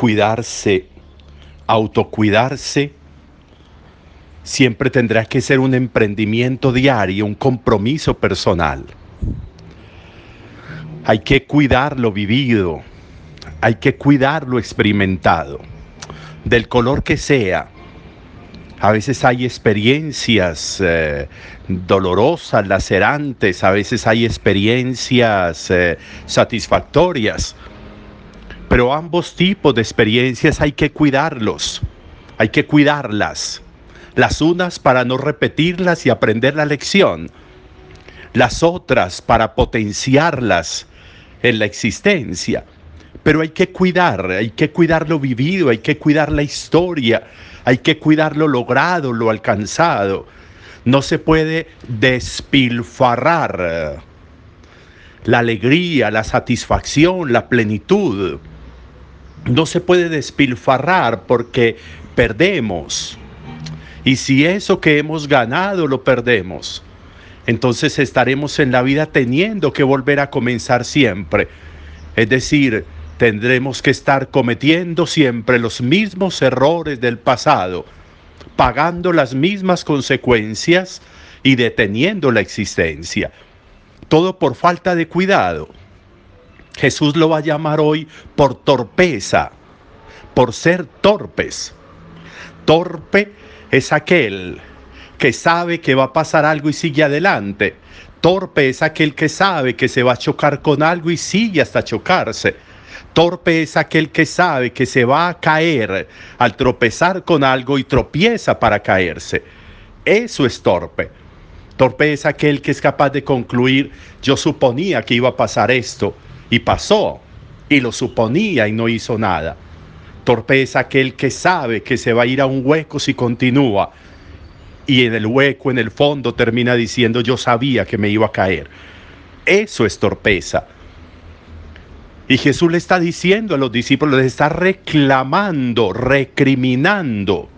cuidarse, autocuidarse, siempre tendrá que ser un emprendimiento diario, un compromiso personal. Hay que cuidar lo vivido, hay que cuidar lo experimentado, del color que sea. A veces hay experiencias eh, dolorosas, lacerantes, a veces hay experiencias eh, satisfactorias, pero ambos tipos de experiencias hay que cuidarlos, hay que cuidarlas. Las unas para no repetirlas y aprender la lección, las otras para potenciarlas en la existencia. Pero hay que cuidar, hay que cuidar lo vivido, hay que cuidar la historia, hay que cuidar lo logrado, lo alcanzado. No se puede despilfarrar la alegría, la satisfacción, la plenitud. No se puede despilfarrar porque perdemos. Y si eso que hemos ganado lo perdemos, entonces estaremos en la vida teniendo que volver a comenzar siempre. Es decir, tendremos que estar cometiendo siempre los mismos errores del pasado, pagando las mismas consecuencias y deteniendo la existencia. Todo por falta de cuidado. Jesús lo va a llamar hoy por torpeza, por ser torpes. Torpe es aquel que sabe que va a pasar algo y sigue adelante. Torpe es aquel que sabe que se va a chocar con algo y sigue hasta chocarse. Torpe es aquel que sabe que se va a caer al tropezar con algo y tropieza para caerse. Eso es torpe. Torpe es aquel que es capaz de concluir, yo suponía que iba a pasar esto y pasó, y lo suponía y no hizo nada. Torpe es aquel que sabe que se va a ir a un hueco si continúa y en el hueco, en el fondo, termina diciendo yo sabía que me iba a caer. Eso es torpeza. Y Jesús le está diciendo a los discípulos, les está reclamando, recriminando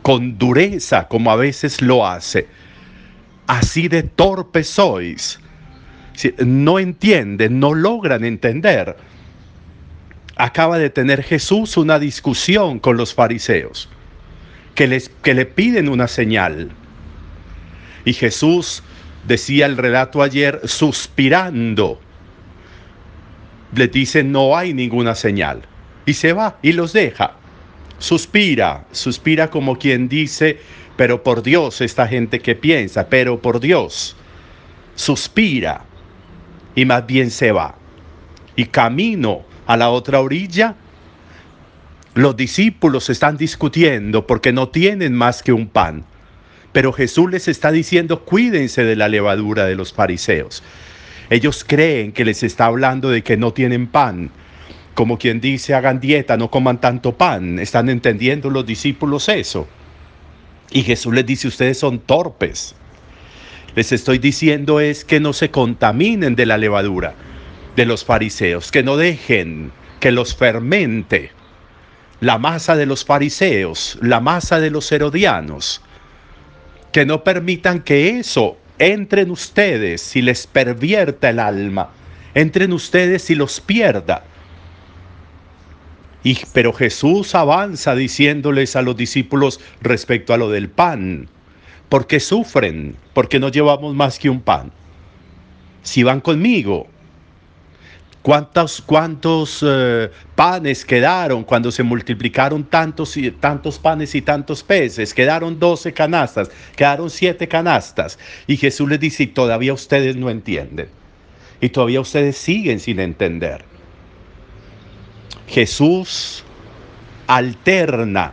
con dureza, como a veces lo hace. Así de torpes sois. No entienden, no logran entender. Acaba de tener Jesús una discusión con los fariseos que, les, que le piden una señal. Y Jesús decía el relato ayer, suspirando, le dice, no hay ninguna señal. Y se va y los deja. Suspira, suspira como quien dice, pero por Dios esta gente que piensa, pero por Dios. Suspira y más bien se va. Y camino a la otra orilla, los discípulos están discutiendo porque no tienen más que un pan. Pero Jesús les está diciendo, cuídense de la levadura de los fariseos. Ellos creen que les está hablando de que no tienen pan. Como quien dice, hagan dieta, no coman tanto pan. ¿Están entendiendo los discípulos eso? Y Jesús les dice, ustedes son torpes. Les estoy diciendo es que no se contaminen de la levadura de los fariseos, que no dejen que los fermente la masa de los fariseos, la masa de los herodianos, que no permitan que eso entre en ustedes y les pervierta el alma, entre en ustedes y los pierda. Y, pero Jesús avanza diciéndoles a los discípulos respecto a lo del pan, porque sufren, porque no llevamos más que un pan. Si van conmigo, ¿Cuántos, cuántos eh, panes quedaron cuando se multiplicaron tantos, y, tantos panes y tantos peces? Quedaron doce canastas, quedaron siete canastas. Y Jesús les dice, todavía ustedes no entienden. Y todavía ustedes siguen sin entender. Jesús alterna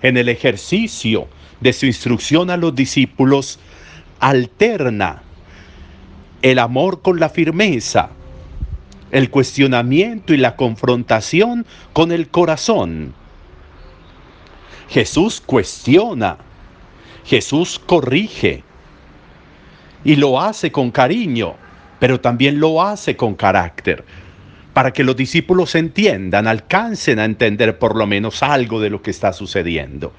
en el ejercicio de su instrucción a los discípulos, alterna el amor con la firmeza el cuestionamiento y la confrontación con el corazón. Jesús cuestiona, Jesús corrige y lo hace con cariño, pero también lo hace con carácter, para que los discípulos entiendan, alcancen a entender por lo menos algo de lo que está sucediendo.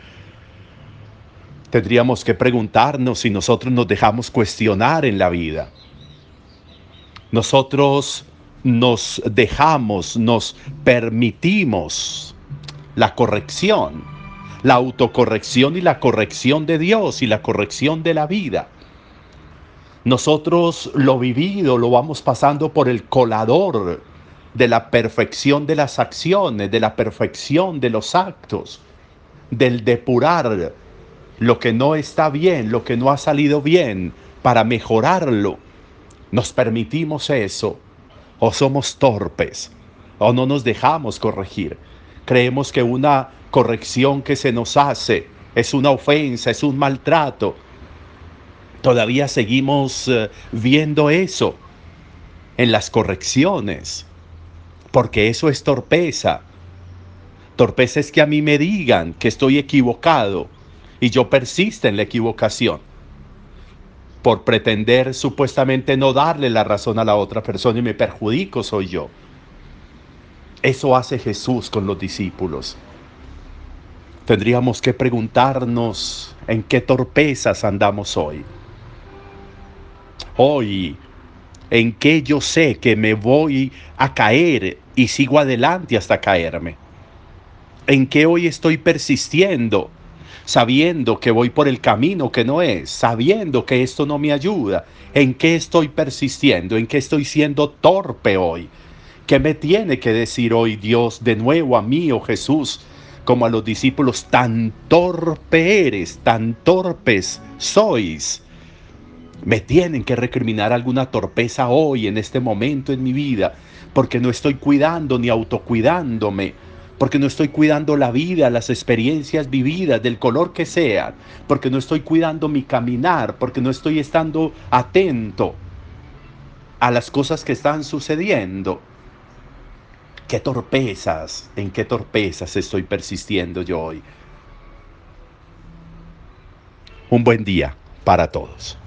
Tendríamos que preguntarnos si nosotros nos dejamos cuestionar en la vida. Nosotros nos dejamos, nos permitimos la corrección, la autocorrección y la corrección de Dios y la corrección de la vida. Nosotros lo vivido lo vamos pasando por el colador de la perfección de las acciones, de la perfección de los actos, del depurar lo que no está bien, lo que no ha salido bien, para mejorarlo. Nos permitimos eso o somos torpes o no nos dejamos corregir. Creemos que una corrección que se nos hace es una ofensa, es un maltrato. Todavía seguimos eh, viendo eso en las correcciones porque eso es torpeza. Torpeza es que a mí me digan que estoy equivocado y yo persiste en la equivocación por pretender supuestamente no darle la razón a la otra persona y me perjudico soy yo. Eso hace Jesús con los discípulos. Tendríamos que preguntarnos en qué torpezas andamos hoy. Hoy en que yo sé que me voy a caer y sigo adelante hasta caerme. En que hoy estoy persistiendo, sabiendo que voy por el camino que no es, sabiendo que esto no me ayuda. En qué estoy persistiendo, en qué estoy siendo torpe hoy. ¿Qué me tiene que decir hoy Dios de nuevo a mí, oh Jesús, como a los discípulos, tan torpe eres, tan torpes sois? Me tienen que recriminar alguna torpeza hoy, en este momento en mi vida, porque no estoy cuidando ni autocuidándome, porque no estoy cuidando la vida, las experiencias vividas, del color que sean, porque no estoy cuidando mi caminar, porque no estoy estando atento a las cosas que están sucediendo. ¿Qué torpezas, en qué torpezas estoy persistiendo yo hoy? Un buen día para todos.